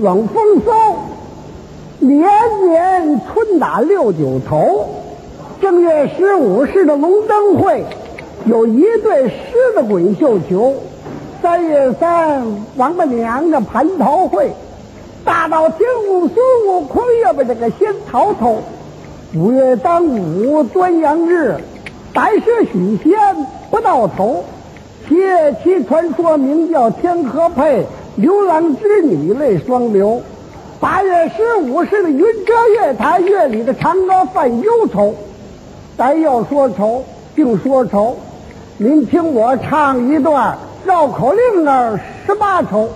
冷风嗖，年年春打六九头。正月十五是的龙灯会，有一对狮子滚绣球。三月三，王八娘娘蟠桃会，大闹天宫孙悟空要把这个仙桃偷。五月端午端阳日，白蛇许仙不到头。七月七传说名叫天河配，牛郎织女泪双流。八月十五是的云遮月台，月里的嫦娥犯忧愁。咱要说愁，净说愁。您听我唱一段绕口令儿十八愁：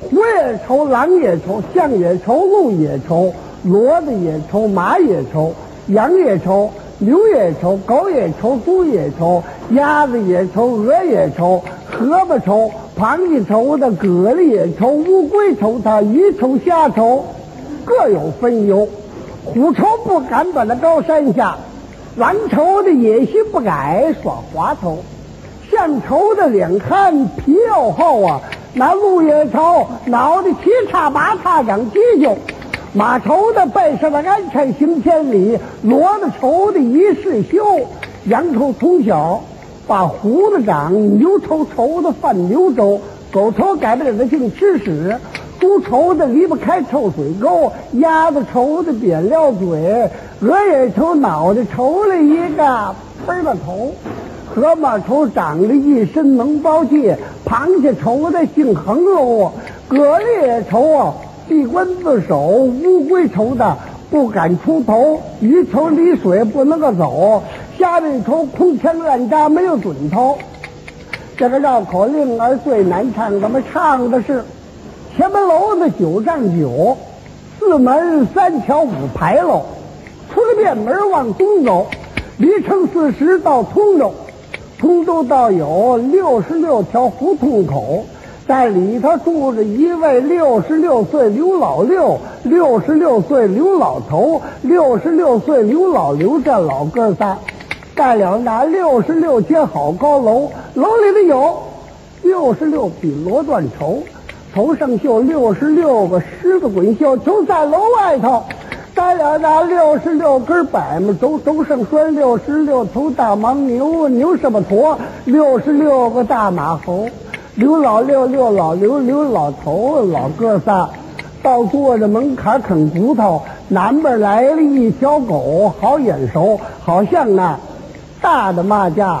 虎也愁，狼也愁，象也愁，鹿也愁，骡子也愁，马也愁，羊也愁，牛也愁，狗也愁，猪也愁，鸭子也愁，鹅也愁，河马愁，螃蟹愁的，蛤蜊也愁，乌龟愁它，鱼愁，虾愁，各有分忧。虎愁不敢把那高山下。狼愁的野心不改，耍滑头；象愁的脸憨，皮又厚啊。那鹿也愁，脑袋七叉八叉长犄角；马愁的背上的鞍骋行千里；骡子愁的一世休；羊愁从小把胡子长；牛愁愁的犯牛粥；狗愁改不了的净吃屎。猪愁的离不开臭水沟，鸭子愁的扁了嘴，鹅也愁脑袋愁了一个飞了头，河马愁长了一身脓包气，螃蟹愁的姓横喽，蛤蜊也愁啊闭关自守，乌龟愁的不敢出头，鱼愁离水不能够走，家里头空枪乱扎没有准头。这个绕口令儿最难唱，怎么唱的是？前门楼子九丈九，四门三桥五牌楼。出了店门往东走，离城四十到通州。通州道有六十六条胡同口，在里头住着一位六十六岁刘老六，六十六岁刘老头，六十六岁刘老刘这老哥仨，盖了那六十六间好高楼，楼里头有六十六匹罗缎绸。头上绣六十六个狮子滚绣球，在楼外头带了那六十六根柏木轴，轴上拴六十六头大牦牛，牛什么驼，六十六个大马猴，刘老六、六老刘、刘老头，老哥仨，到坐着门槛啃骨头。南边来了一条狗，好眼熟，好像那大的马架。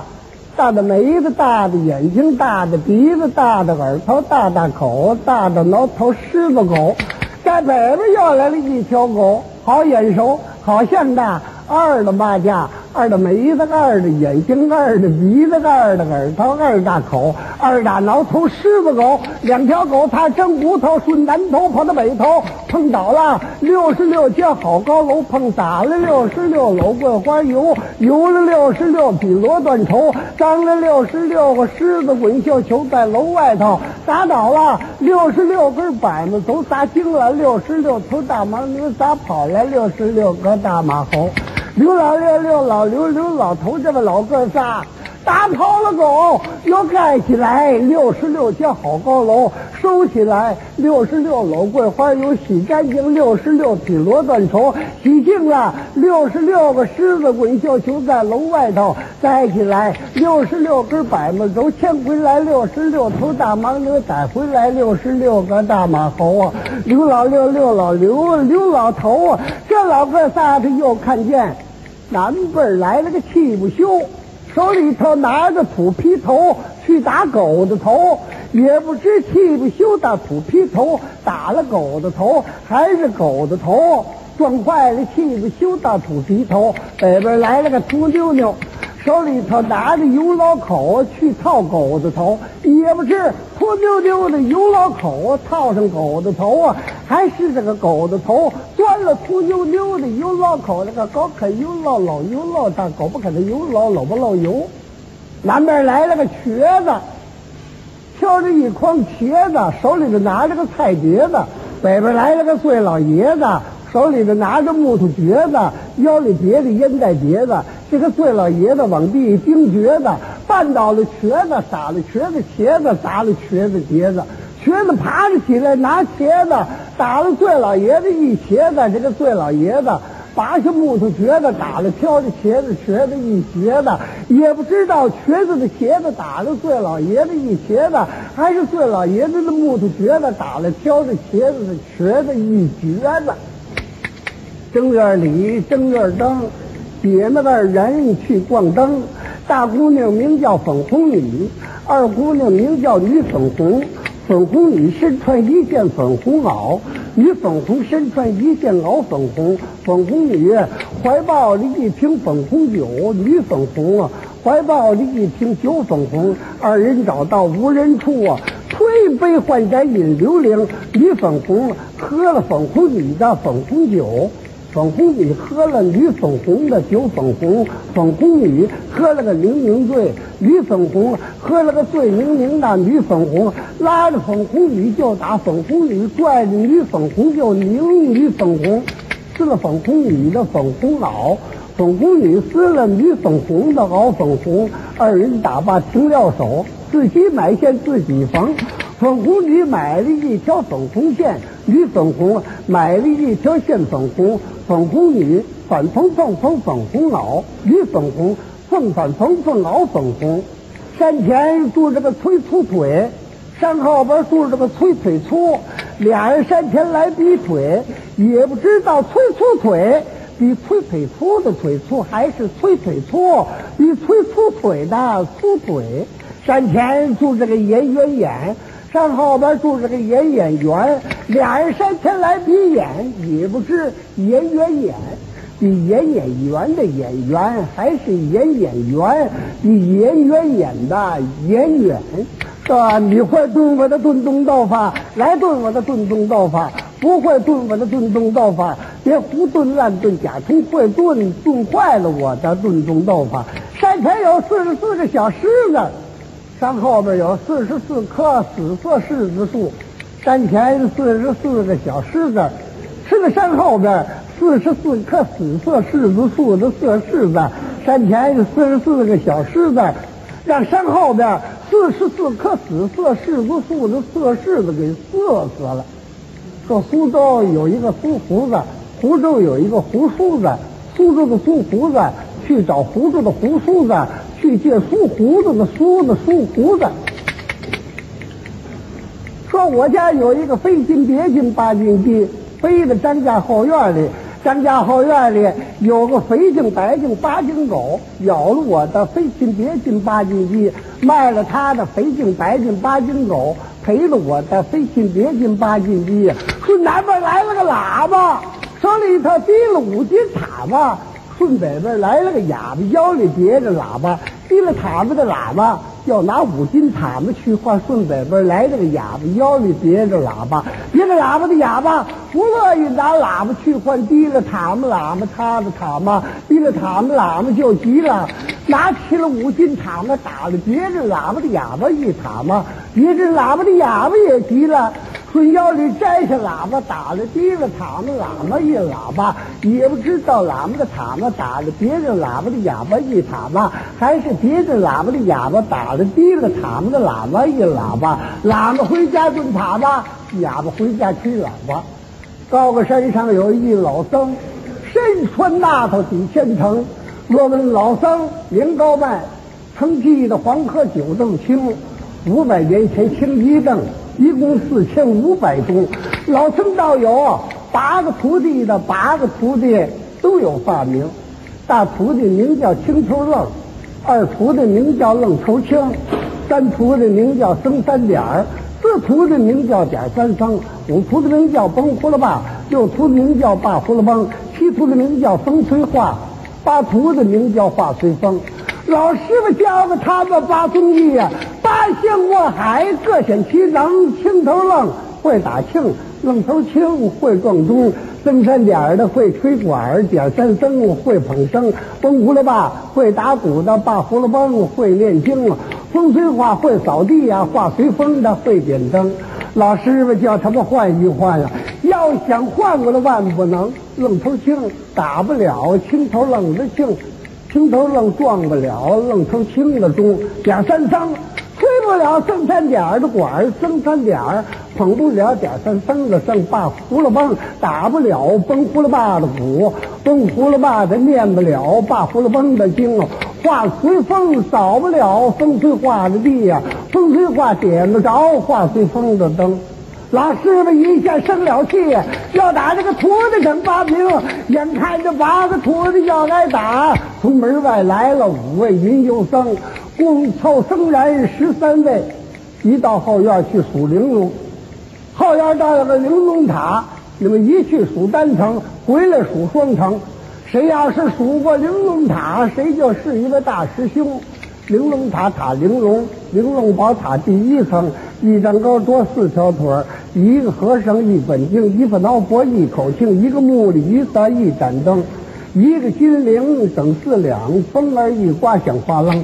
大的眉子，大的眼睛，大的鼻子，大的耳朵，大大口，大的挠头，狮子狗，在北边又来了一条狗，好眼熟，好像那二的马架。二的眉子，二的眼睛，二的鼻子，二的耳朵，二大口，二大挠头，狮子狗，两条狗，它争骨头，顺南头跑到北头，碰倒了六十六间好高楼，碰洒了六十六篓桂花油，油了六十六匹罗缎绸，张了六十六个狮子滚绣球在楼外头，砸倒了六十六根柏木头，砸惊了六十六头大牦牛，砸跑来六十六个大马猴。刘老六、六老刘、刘老头，这个老哥仨打跑了狗，又盖起来六十六间好高楼，收起来六十六篓桂花油，洗干净六十六匹罗缎绸，洗净了六十六个狮子滚绣球在楼外头，摘起来六十六根柏木轴，牵回来六十六头大牦牛，逮回来六十六个大马猴啊！刘老六、刘老刘、刘老头啊，这老哥仨他又看见。南边来了个气不休，手里头拿着土坯头去打狗的头，也不知气不休打土坯头打了狗的头，还是狗的头撞坏了气不休打土坯头。北边来了个秃妞妞。手里头拿着油老口去套狗子头，也不知秃溜溜的油老口套上狗子头啊，还是这个狗子头钻了秃溜溜的油老口，那个狗可油老老油老大，狗不可的油老老不漏油。南边来了个瘸子，挑着一筐茄子，手里头拿着个菜碟子；北边来了个醉老爷子，手里头拿着木头橛子，腰里别着烟袋橛子。这个醉老爷子往地钉橛子，绊倒了瘸子，打了瘸子茄子，砸了瘸子碟子。瘸子爬着起来，拿茄子打了醉老爷子一茄子，这个醉老爷子拔下木头橛子打了挑着茄子，瘸子一茄子，也不知道瘸子的茄子打了醉老爷子一茄子，还是醉老爷子的木头橛子打了挑着茄子的瘸子一橛子。正月里，正月灯，姐妹们人去逛灯。大姑娘名叫粉红女，二姑娘名叫女粉红。粉红女身穿一件粉红袄，女粉红身穿一件袄粉红。粉红女怀抱着一瓶粉红酒，女粉红啊怀抱着一瓶酒粉红。二人找到无人处啊，推杯换盏饮流灵。女粉红喝了粉红女的粉红酒。粉红女喝了女粉红的酒，粉红粉红女喝了个酩酊醉，女粉红喝了个醉酩酊的女粉红拉着粉红女就打，粉红女拽着女粉红就拧女粉红，撕了粉红女的粉红袄，粉红女撕了女粉红的袄粉红，二人打罢停了手，自己买线自己缝。粉红女买了一条粉红线，女粉红买了一条线粉红。粉红女反缝缝缝粉红袄，女粉红缝反缝缝袄粉红。山前住着个崔粗腿，山后边住着个崔腿粗，俩人山前来比腿，也不知道崔粗腿比崔腿粗的腿粗，还是崔腿粗比崔粗腿的粗腿。山前住着个严圆眼。山后边住着个严演员，俩人山前来比演，也不知严圆眼比严演员的演员，还是严演员比严圆眼的演员。说你会炖我的炖冬豆腐，来炖我的炖冬豆腐；不会炖我的炖冬豆腐，别胡炖乱炖，假充会炖，炖坏了我的炖冬豆腐。山前有四十四个小狮子。山后边有四十四棵紫色柿子树，山前四十四个小狮子，吃了山后边四十四棵紫色柿子树的色柿子，山前四十四个小狮子，让山后边四十四棵紫色柿子树的色柿子给色死了。说苏州有一个苏胡子，湖州有一个胡叔子，苏州的苏胡子去找湖州的胡叔子。去借梳胡子的梳子梳胡子，说我家有一个非金别金八斤鸡，飞在张家后院里。张家后院里有个肥净白净八斤狗，咬了我的非金别金八斤鸡，卖了他的肥净白净八斤狗，赔了我的非金别金八斤鸡。说南边来了个喇叭，手里头提了五斤塔嘛。顺北边来了个哑巴，腰里别着喇叭，提了塔子的喇叭，要拿五斤塔子去换。顺北边来了个哑巴，腰里别着喇叭，别着喇叭的哑巴不乐意拿喇叭去换，提了塔子喇叭，他的塔嘛，提了塔子喇叭就急了，拿起了五斤塔子打了别着喇叭的哑巴一塔嘛，别着喇叭的哑巴也急了。从腰里摘下喇叭，打了提了塔子喇嘛一喇叭，也不知道喇嘛的塔子打了别人喇叭的哑巴一塔子，还是别人喇叭的哑巴打了提了塔子的喇叭一喇叭。喇嘛回家炖塔子，哑巴回家吹喇叭。高个山上有一老僧，身穿那头抵千层。若问老僧名高迈，曾记得黄河九洞清，五百年前清一邓。一共四千五百宗，老僧道有八个徒弟的，八个徒弟都有法名。大徒弟名叫青头愣，二徒弟名叫愣头青，三徒弟名叫僧三点儿，四徒弟名叫点三僧，五徒弟名叫崩呼了吧，六徒弟名叫罢呼了崩，七徒弟名叫风随化，八徒弟名叫化随风。老师傅教给他们八宗艺呀，八仙过海各显其能。青头愣会打磬，愣头青会撞钟，登山点儿的会吹管，点三僧会捧笙，崩葫芦把会打鼓的，把葫芦崩会念经，风吹画会扫地呀，画随风的会点灯。老师傅叫他们换一换呀，要想换过来万不能。愣头青打不了青头愣的磬。青头愣撞不了，愣头青的钟，点三僧吹不了生三点的管儿，生产点捧不了点三生的生，把胡了蹦打不了崩胡了把的鼓，崩胡了把的念不了，把胡了蹦的经。画随风扫不了，风吹画的地呀，风吹画点不着，画随风的灯。老师傅一下生了气，要打这个徒弟整八平，眼看着八个徒弟要挨打，从门外来了五位云游僧，共凑僧人十三位，一到后院去数玲珑，后院到了个玲珑塔，你们一去数单层，回来数双层。谁要是数过玲珑塔，谁就是一位大师兄。玲珑塔塔玲珑，玲珑宝塔第一层，一丈高多四条腿儿，一个和尚一本经，一副老佛一口磬，一个木里一撒一盏灯，一个金铃等四两，风儿一刮响哗啷。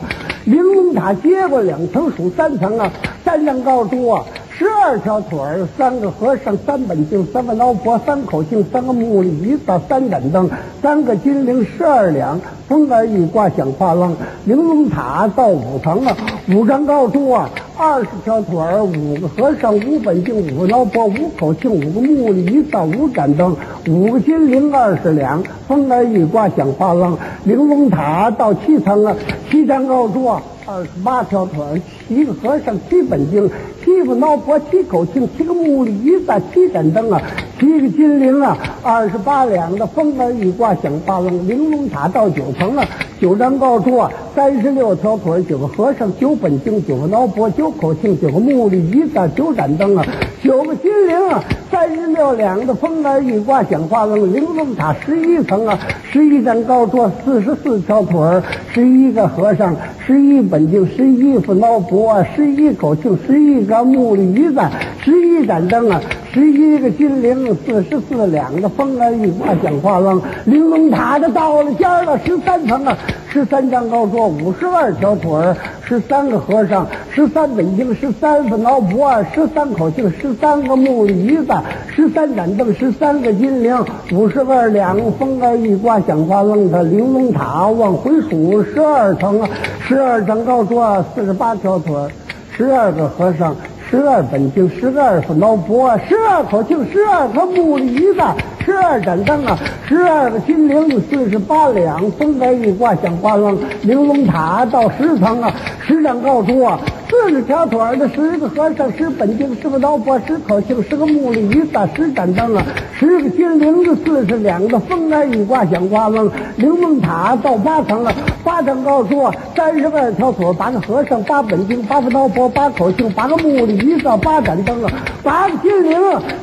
玲珑塔接过两层数三层啊，三丈高多。十二条腿儿，三个和尚，三本经，三个老婆，三口磬，三个木里一扫，三盏灯，三个金铃，十二两，风儿一刮响哗啷。玲珑塔到五层啊，五丈高桌啊，二十条腿儿，五个和尚，五本经，五个老婆，五口磬，五个木里一到，五盏灯，五个金铃，二十两，风儿一刮响哗啷。玲珑塔到七层啊，七丈高桌啊，二十八条腿儿，七个和尚，七本经。七副脑婆，七口磬，七个木里一撒，七盏灯啊，七个金铃啊，二十八两的风儿一刮响八楞。玲珑塔到九层啊，九张高桌，三十六条腿，九个和尚，九本经，九个脑婆，九口磬，九个木里一撒，九盏灯啊，九个金铃啊，三十六两的风儿一刮响八楞。玲珑塔十一层啊，十一张高桌，四十四条腿儿，十一个和尚，十一本经，十一副脑婆，十一口磬，十一个。木里一盏，十一盏灯啊，十一个金铃，四十四两个风儿一刮响哗啷。玲珑塔的到了尖了，十三层啊，十三张高桌，五十二条腿儿，十三个和尚，十三本经，十三副脑婆，十三口磬，十三个木里一盏，十三盏灯，十三个金铃，五十二两风儿一刮响哗啷。的玲珑塔往回数，十二层啊，十二丈高桌，四十八条腿儿。十二个和尚，十二本经，十二副脑钵，十二口磬，十二颗木梨子，十二盏灯啊，十二个金铃，四十八两，风干一挂响巴楞。玲珑塔到十层啊，十丈高度啊。四十条腿的十个和尚，十本经，十个脑钵，十口磬，十个木里一撒，十盏灯啊，十个金铃子，四十两个风儿一刮响刮楞。玲珑塔到八层了，八层高处，三十二条腿，八个和尚，八本经，八个脑钵，八口磬，八个木里一撒，八盏灯啊，八个金铃，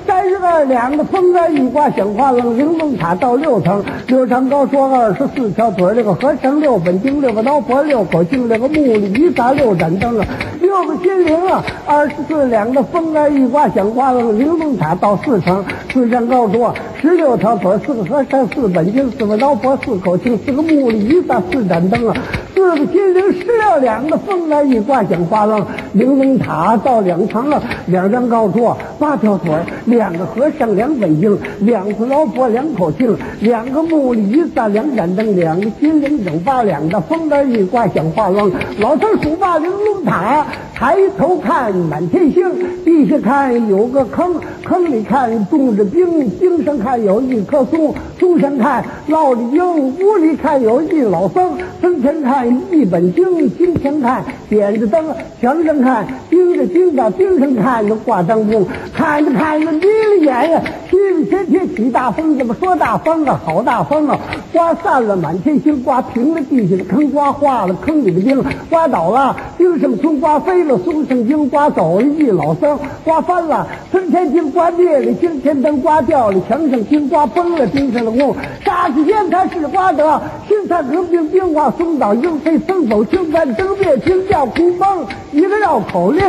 三十二两个风儿一刮响刮楞。玲珑塔到六层，六层高处二十四条腿，六个和尚，六本经，六个脑钵，六口磬，六个木里一撒，六盏灯啊。六个金铃啊，二十四两的风儿一刮响刮楞。玲珑塔到四层，四层高桌，十六条腿，四个和尚，四本经，四个老婆，四口磬，四个木里一撒，四盏灯啊，四个金铃，十六两的风儿一刮响花楞。玲珑塔到两层了，两张高桌，八条腿，两个和尚，两本经，两个老婆，两口磬，两个木里一撒，两盏灯，两个金铃，整八两的风儿一刮响花楞。老头数把玲珑塔。抬头看满天星，地下看有个坑，坑里看种着冰，冰上看有一棵松，松上看闹里鹰，屋里看有一老僧，僧前看一本经，经前看点着灯，墙上看钉着钉子，钉上看着挂张弓，看着看着眯了眼呀，西里天天起大风，怎么说大风啊？好大风啊！刮散了满天星，刮平了地下的坑，刮化了坑里的冰，刮倒了冰上松，刮飞。了松上鹰刮走了一老僧，刮翻了孙天金，刮灭了惊天灯，刮掉了墙上金，刮崩了钉上的木。霎时间他是刮得心残革冰，冰刮松倒鹰飞，僧走青山灯灭惊叫哭崩，一个绕口令。